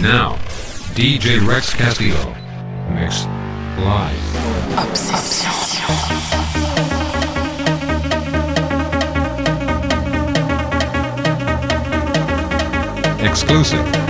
Now, DJ Rex Castillo. Mix live. Obsession. Exclusive.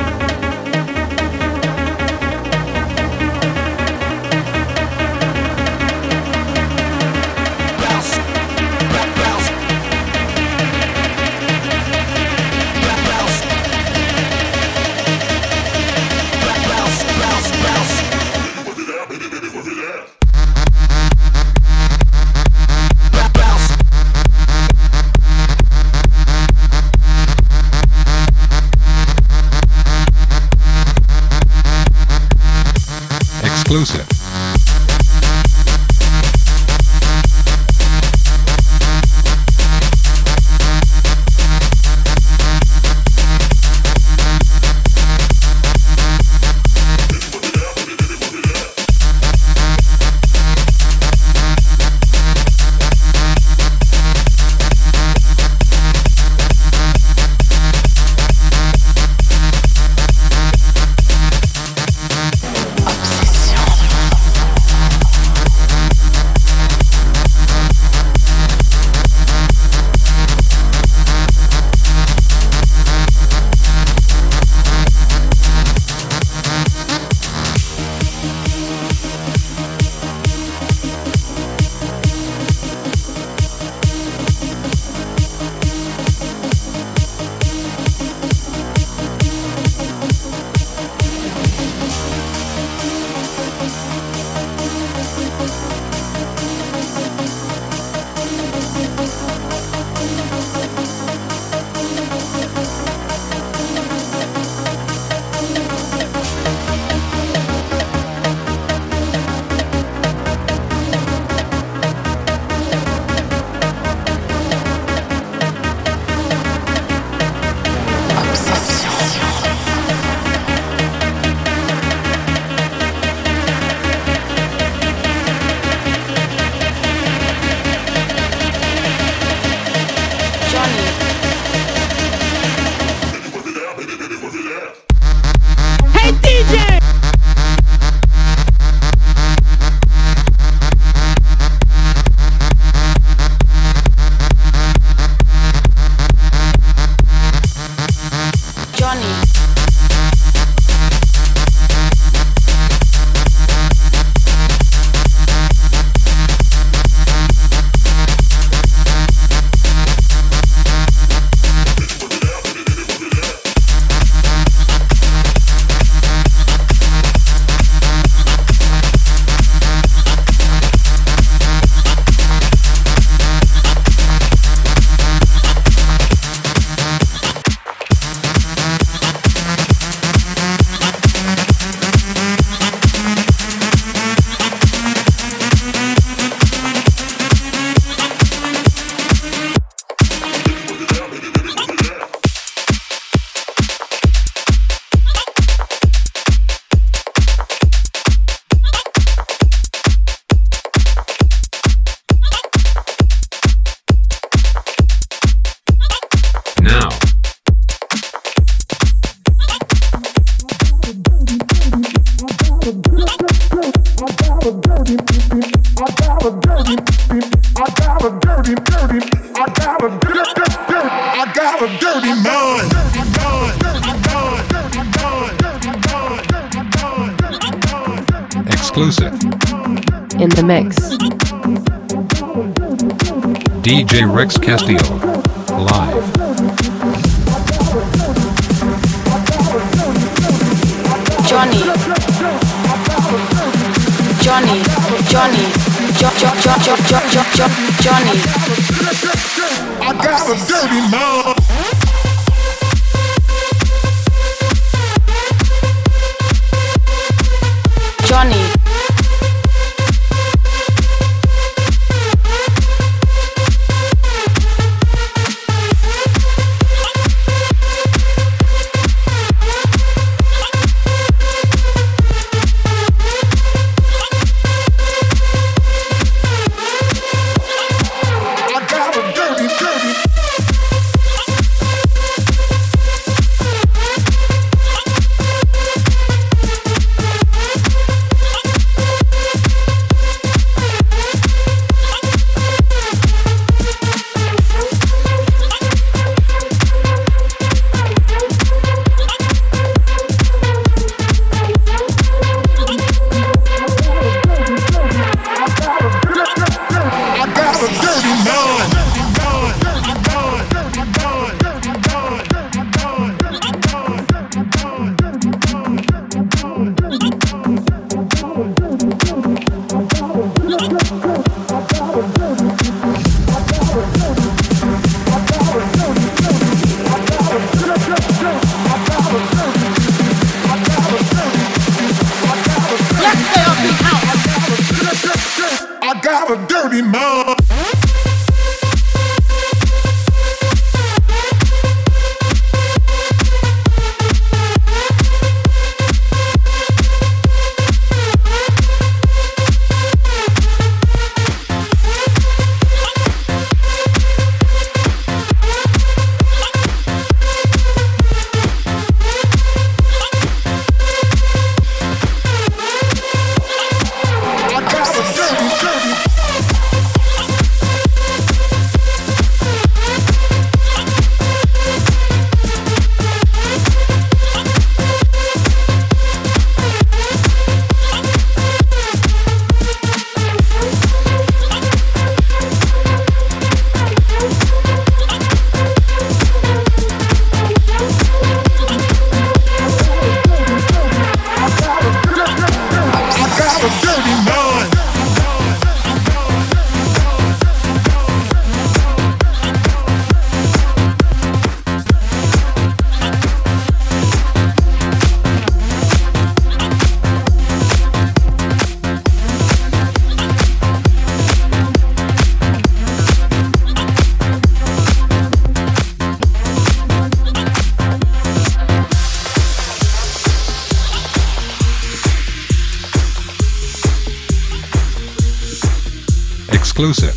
Exclusive.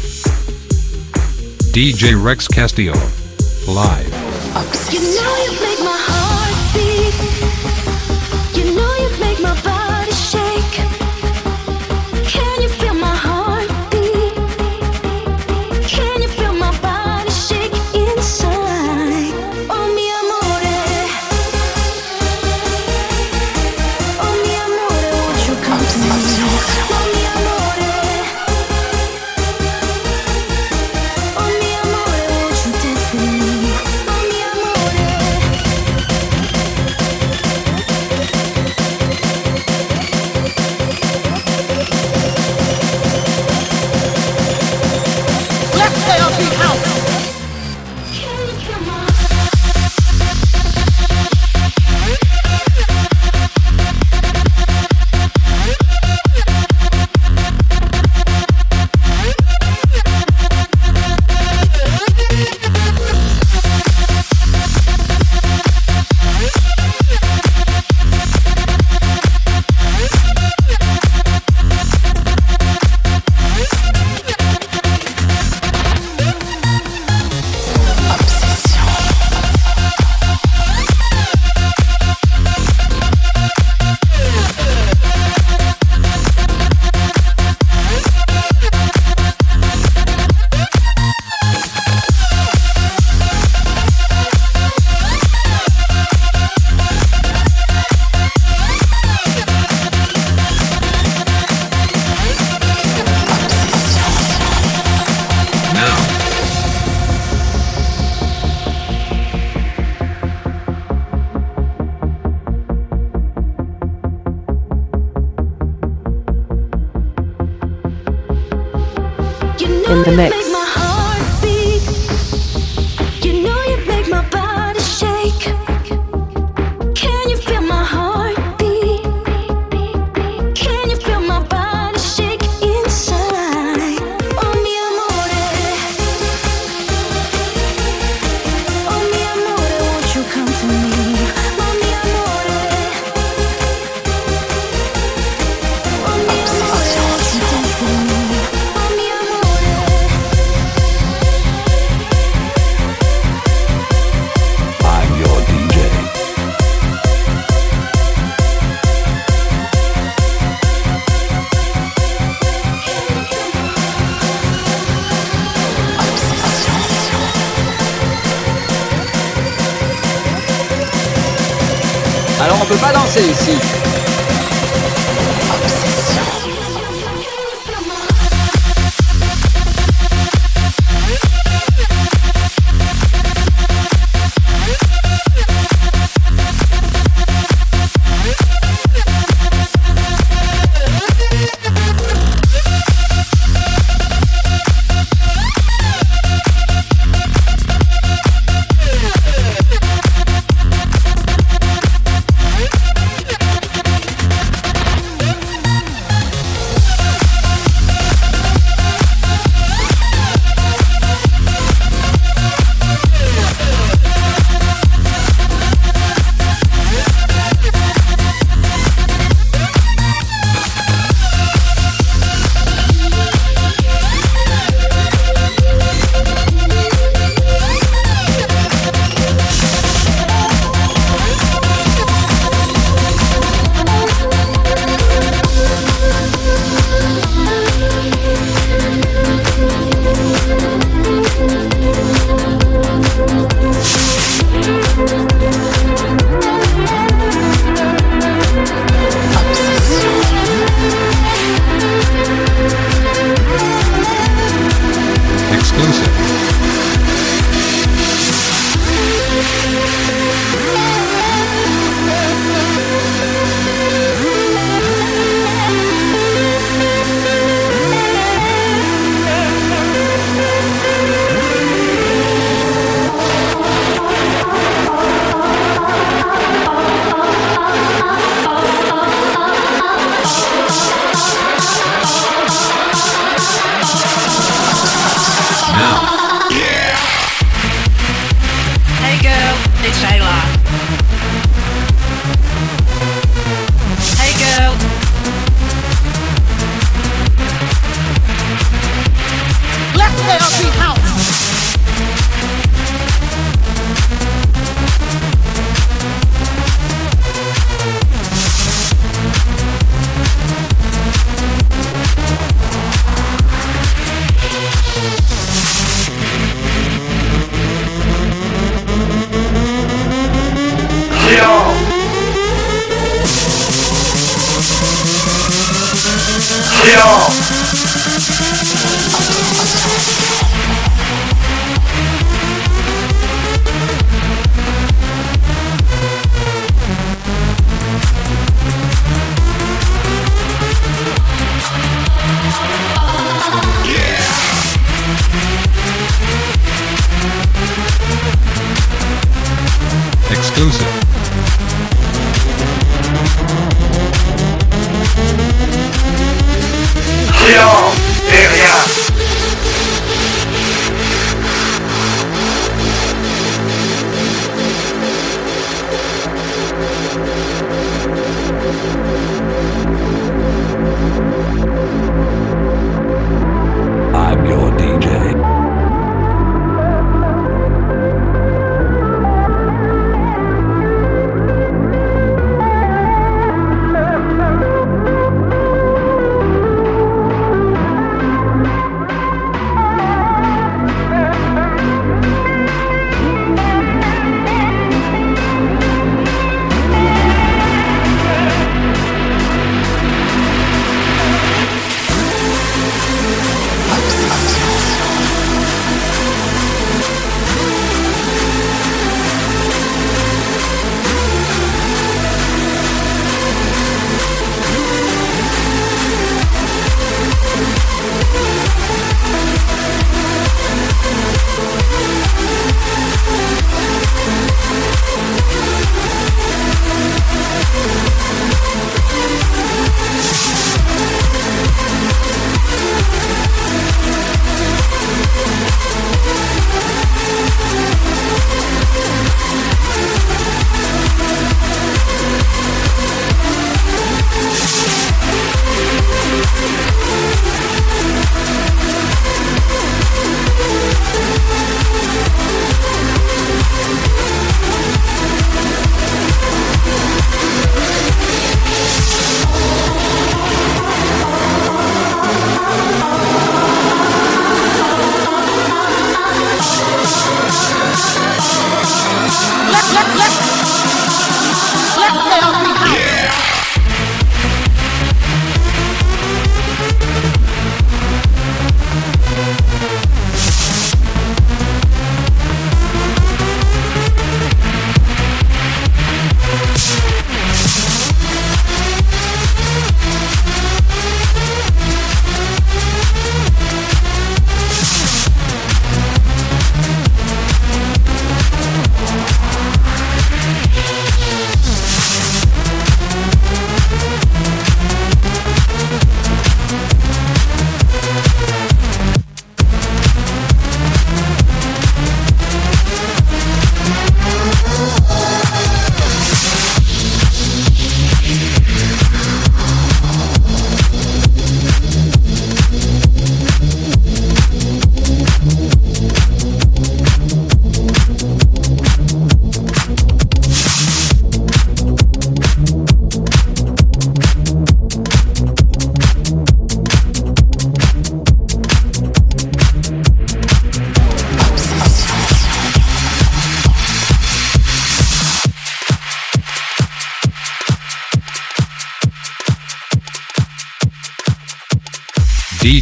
DJ Rex Castillo. Live. Peut pas danser ici.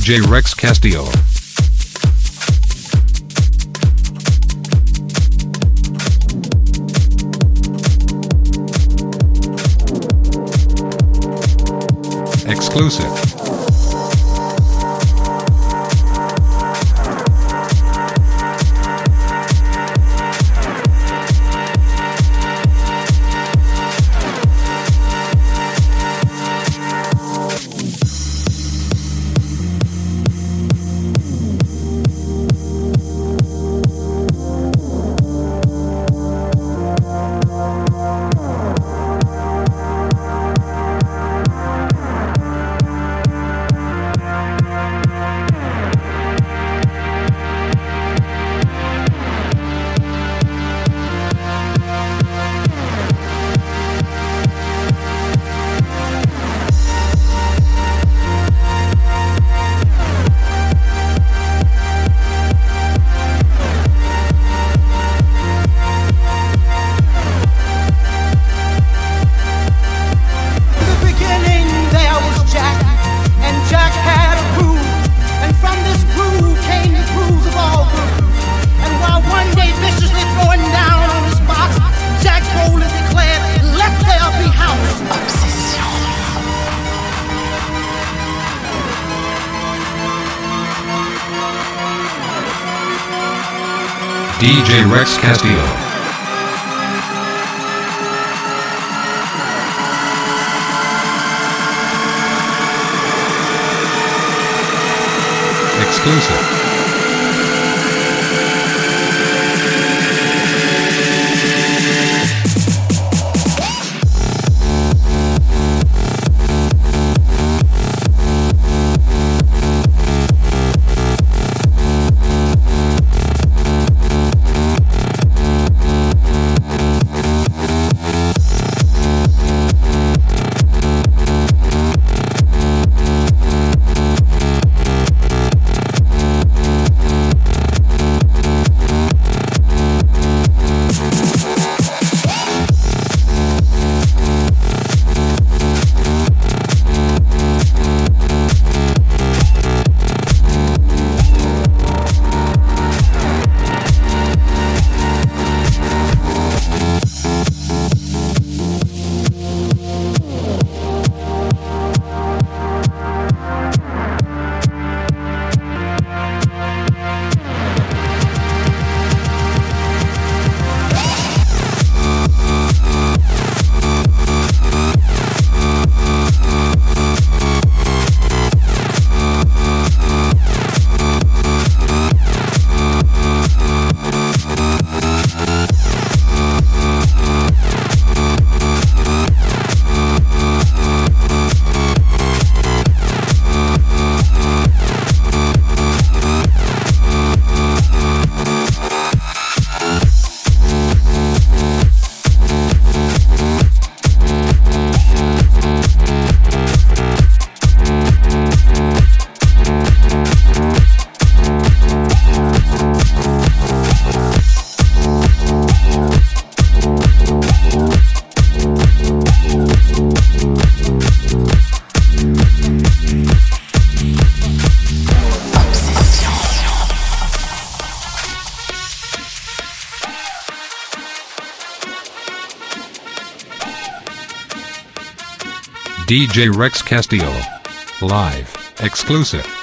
DJ Rex Castillo. Exclusive. Rex Castillo. DJ Rex Castillo. Live. Exclusive.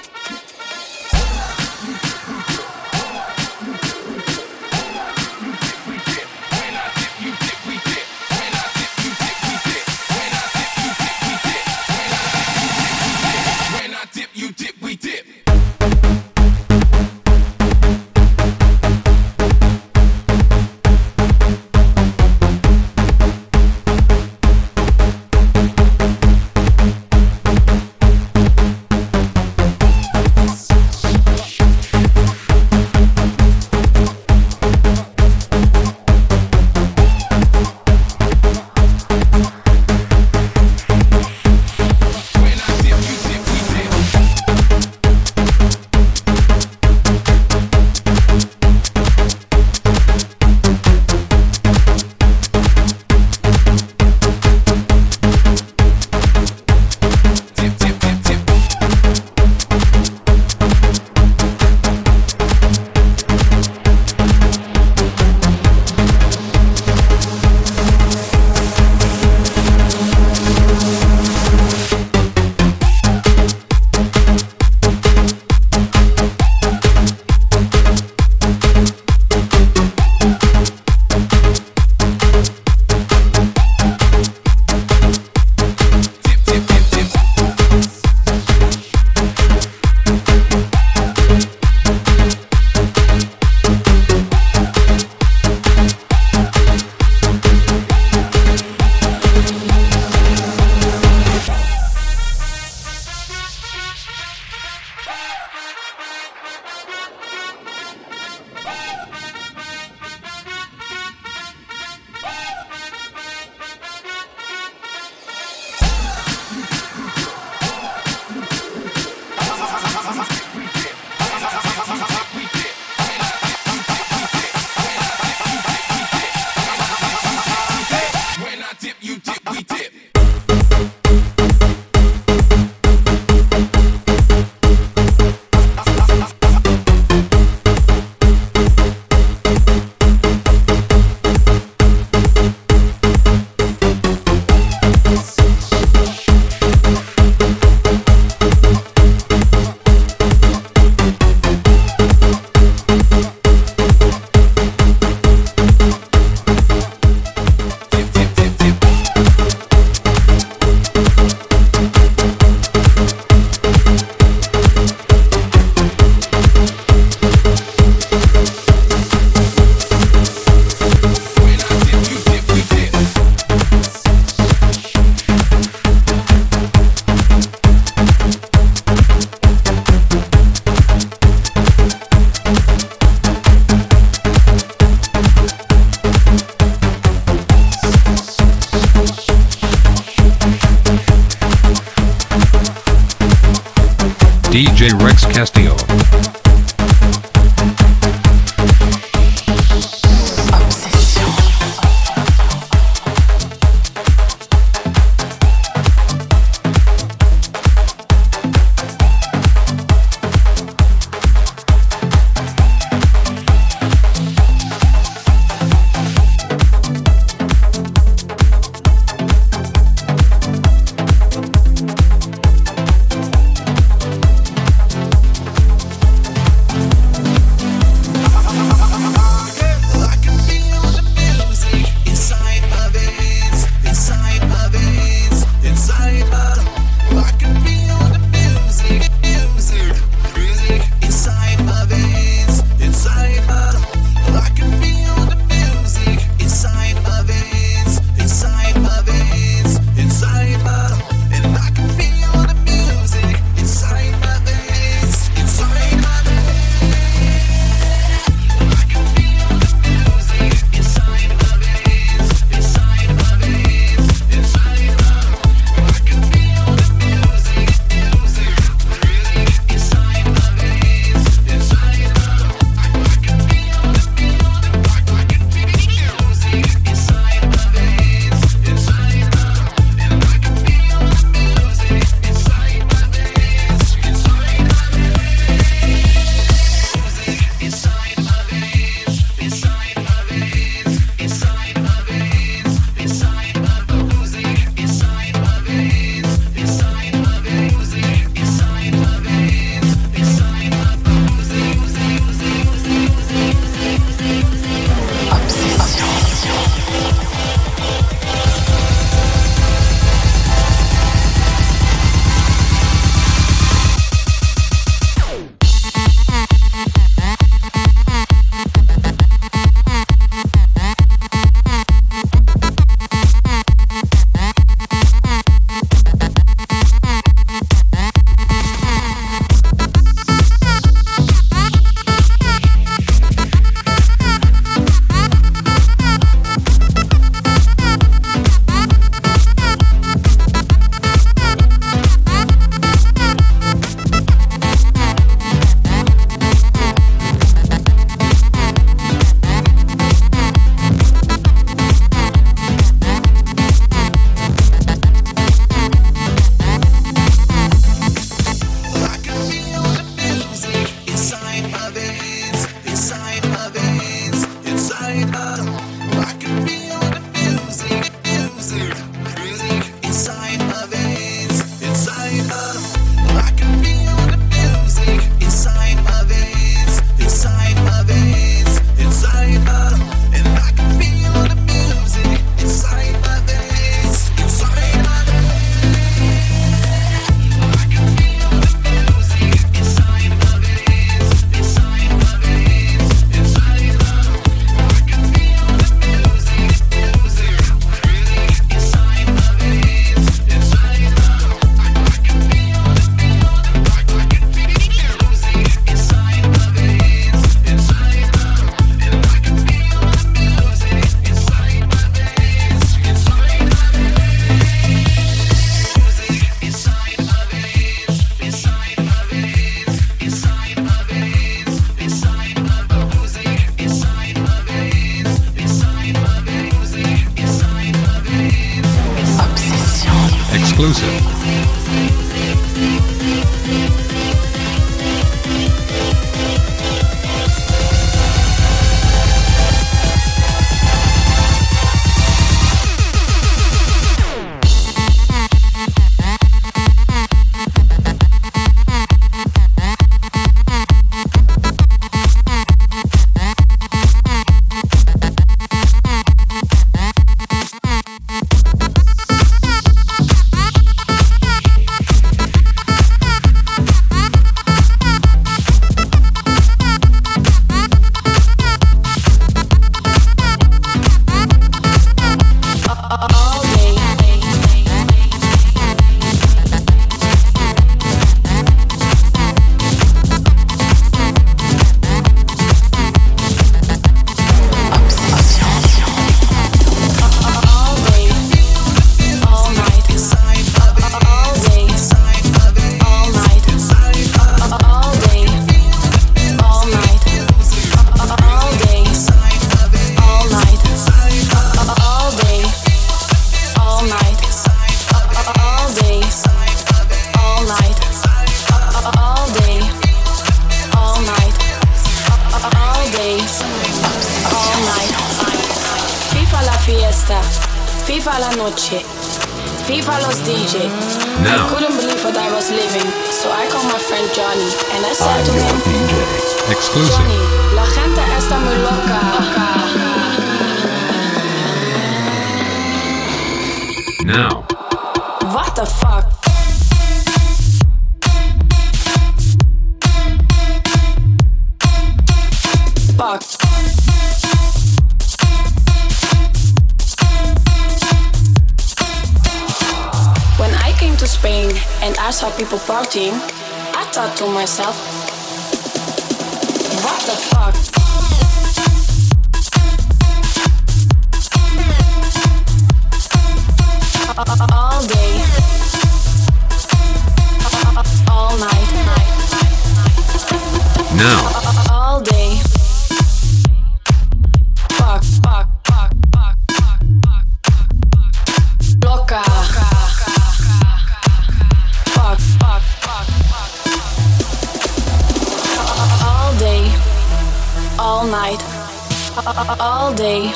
Day,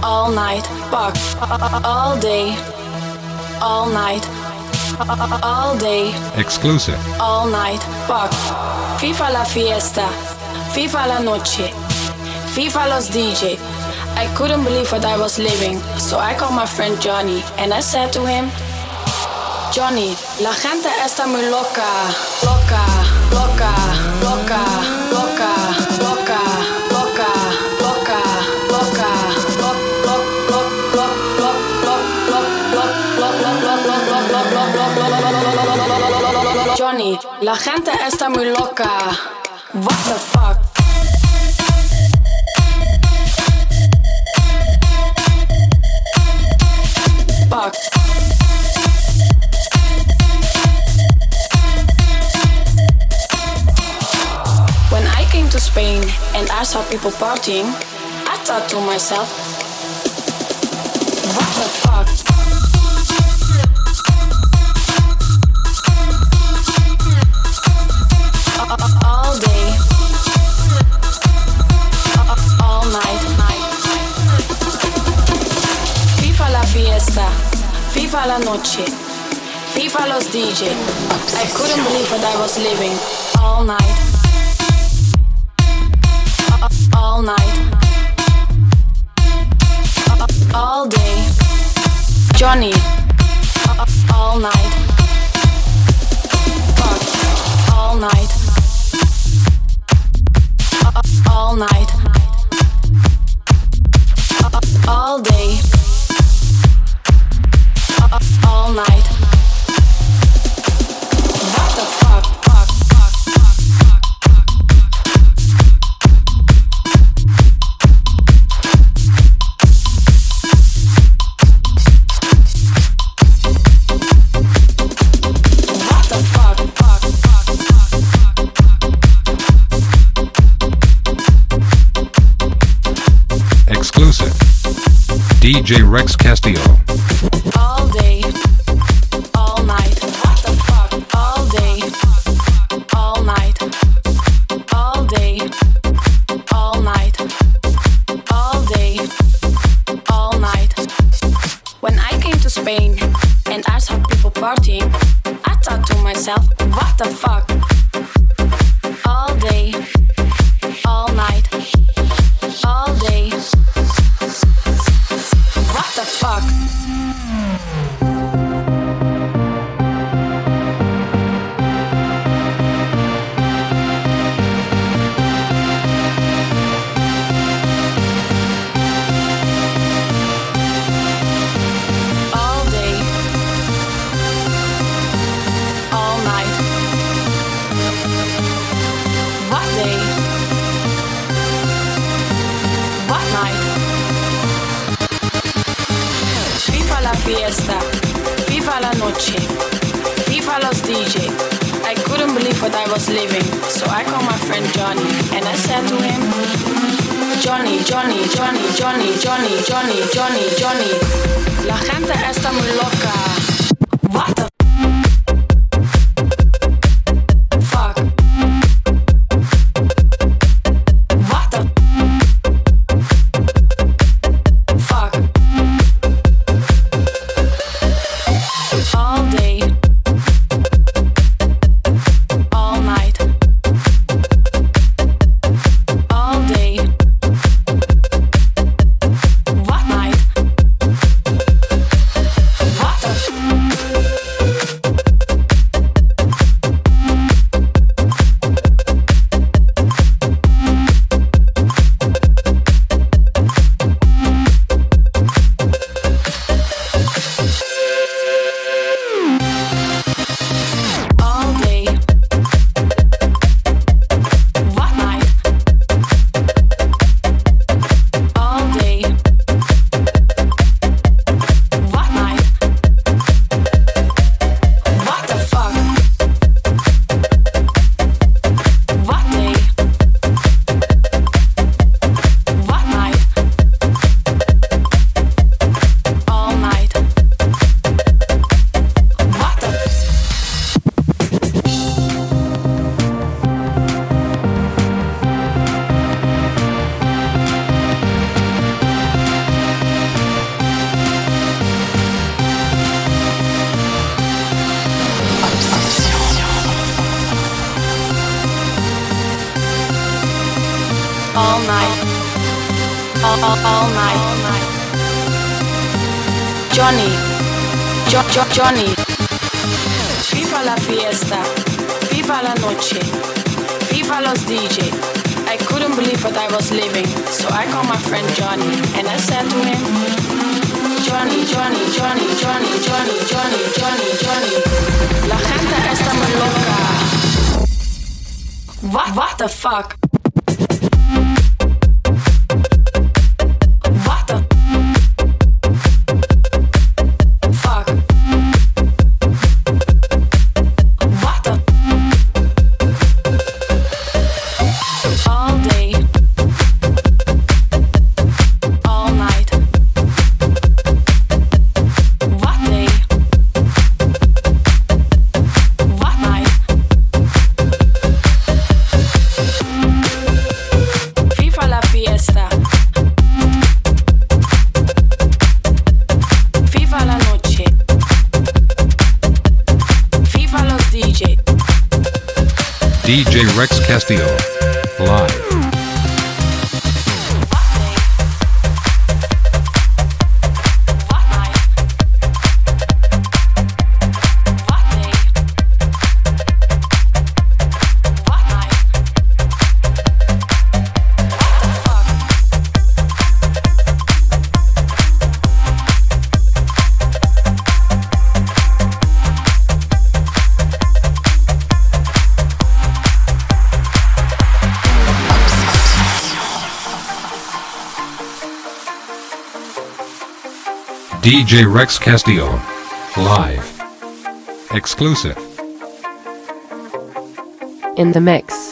all night. Fuck, all day, all night, all day Exclusive. all night. Fuck. Viva la fiesta. Viva la noche. Viva los DJ. I couldn't believe what I was living, so I called my friend Johnny and I said to him, Johnny, la gente está muy loca, loca, loca, loca, Johnny, la gente está muy loca. What the fuck? Fuck. When I came to Spain and I saw people partying, I thought to myself, what the fuck? Noche, viva los DJ. I couldn't believe what I was living all night, DJ Rex noche, viva los DJ. I couldn't believe what I was living, so I called my friend Johnny and I said to him, Johnny, Johnny, Johnny, Johnny, Johnny, Johnny, Johnny, Johnny. La gente está muy loca. What the Johnny. Viva la fiesta, viva la noche, viva los DJ. I couldn't believe what I was living, so I called my friend Johnny and I said to him, Johnny, Johnny, Johnny, Johnny, Johnny, Johnny, Johnny, Johnny. La gente está muy loca. What, what the fuck? DJ Rex Castillo. Live. Exclusive. In the mix.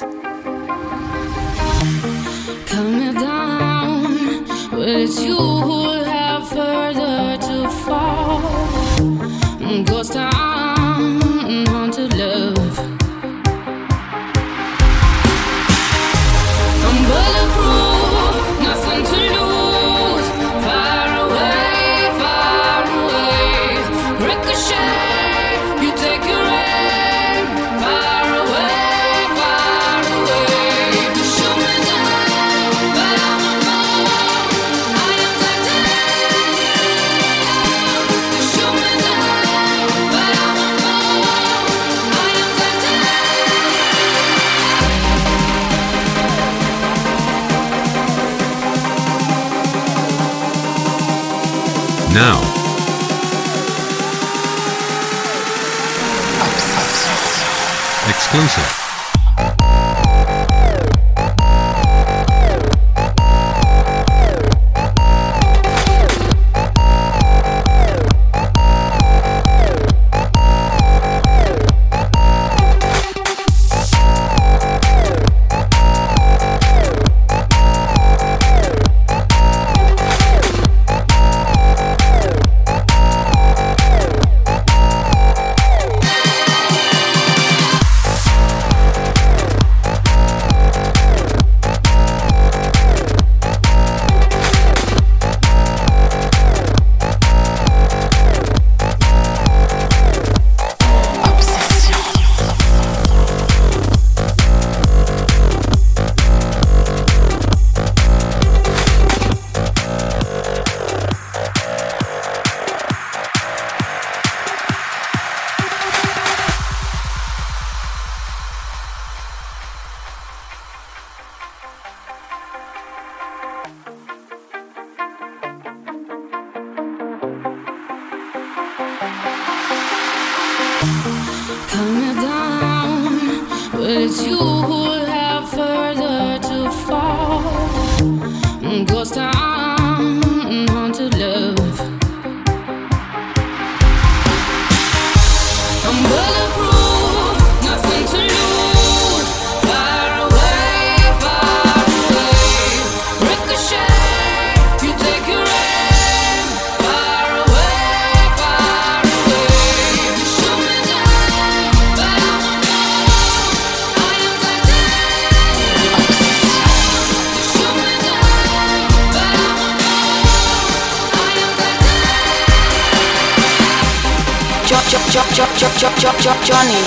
Johnny.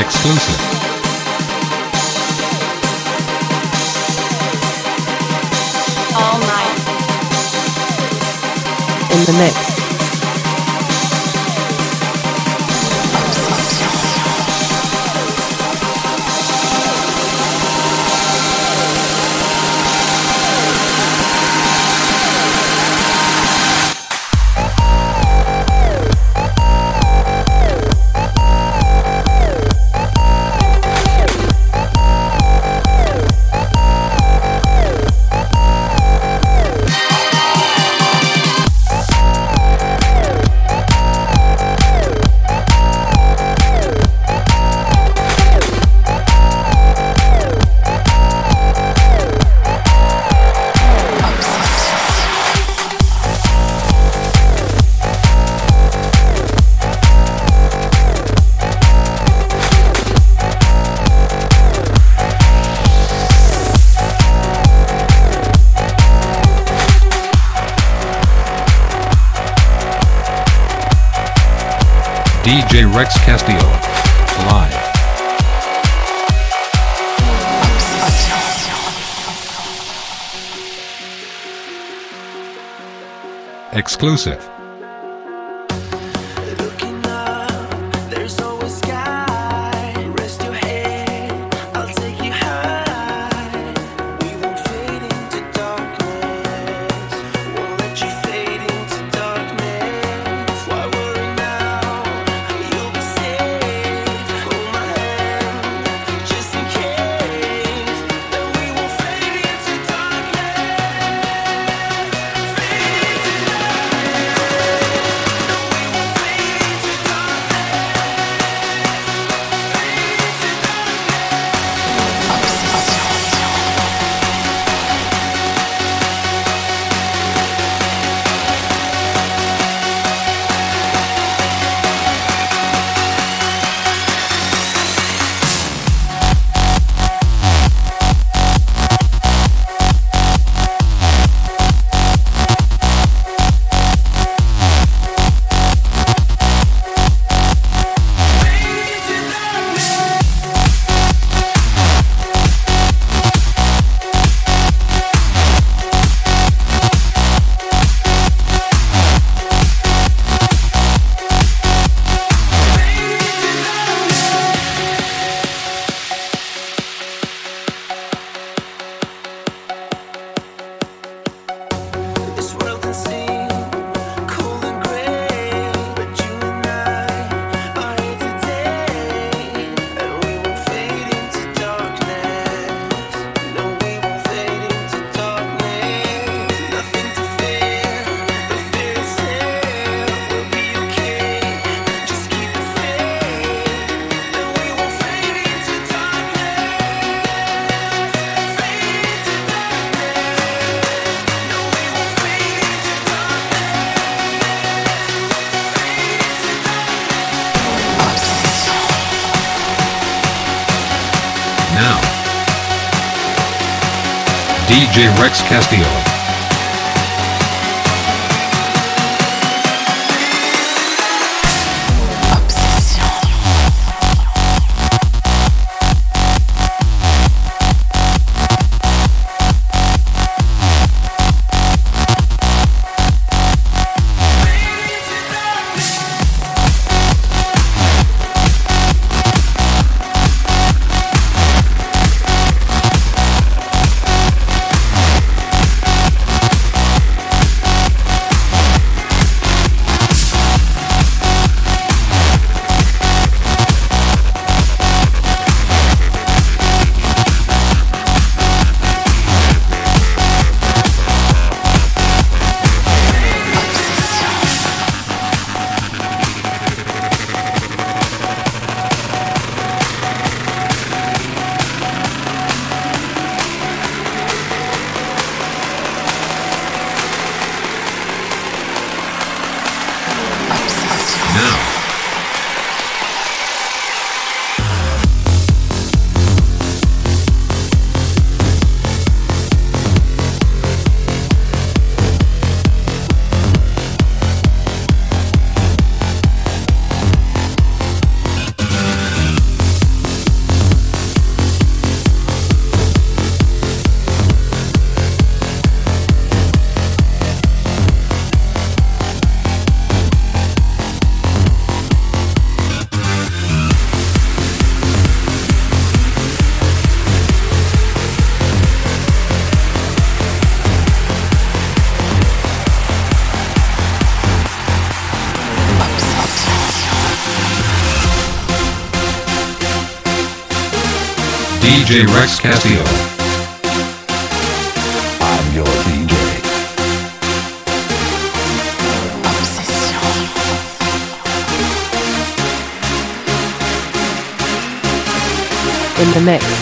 Exclusive. All night. In the mix. Rex Castillo. Live. Exclusive. Rex Castillo. DJ Rex Castillo. I'm your DJ. In the mix.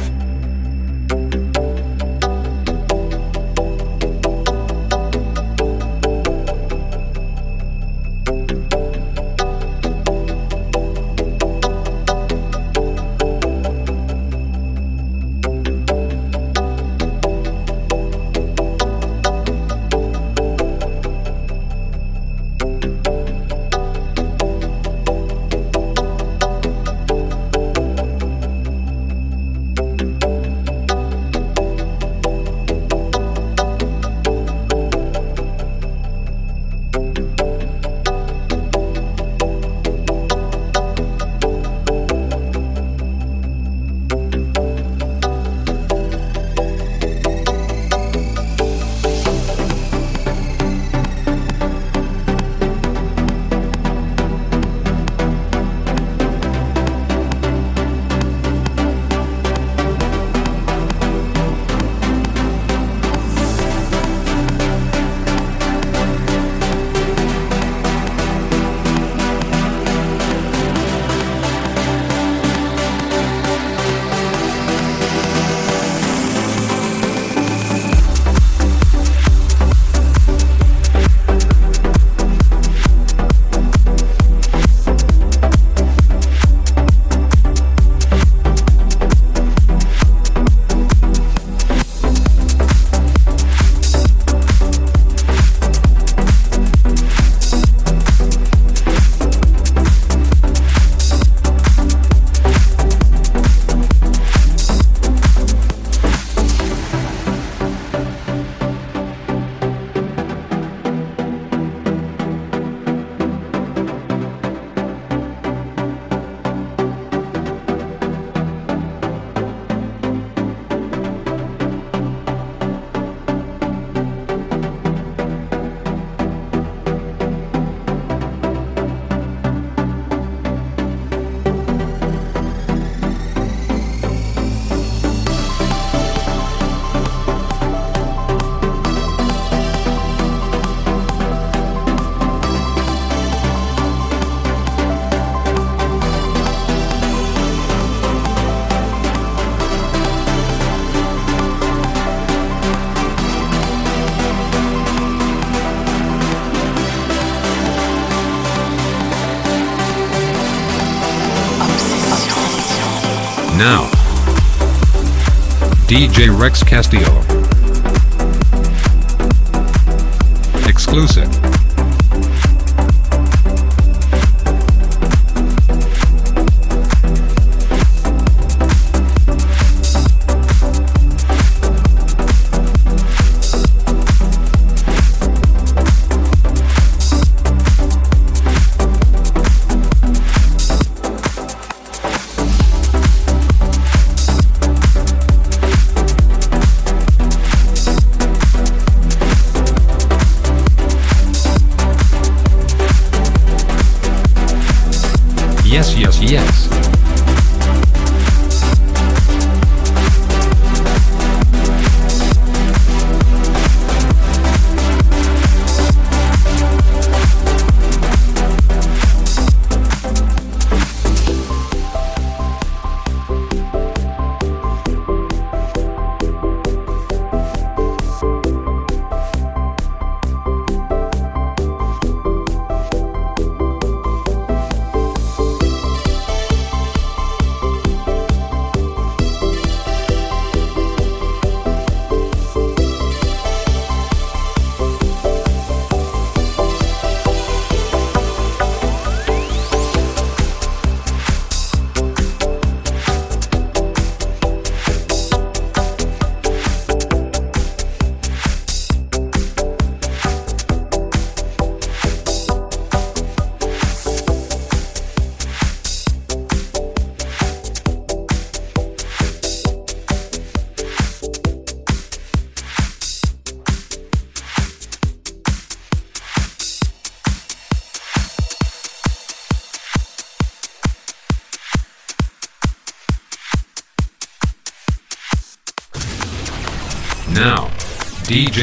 DJ Rex Castillo.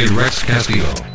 Rex Castillo.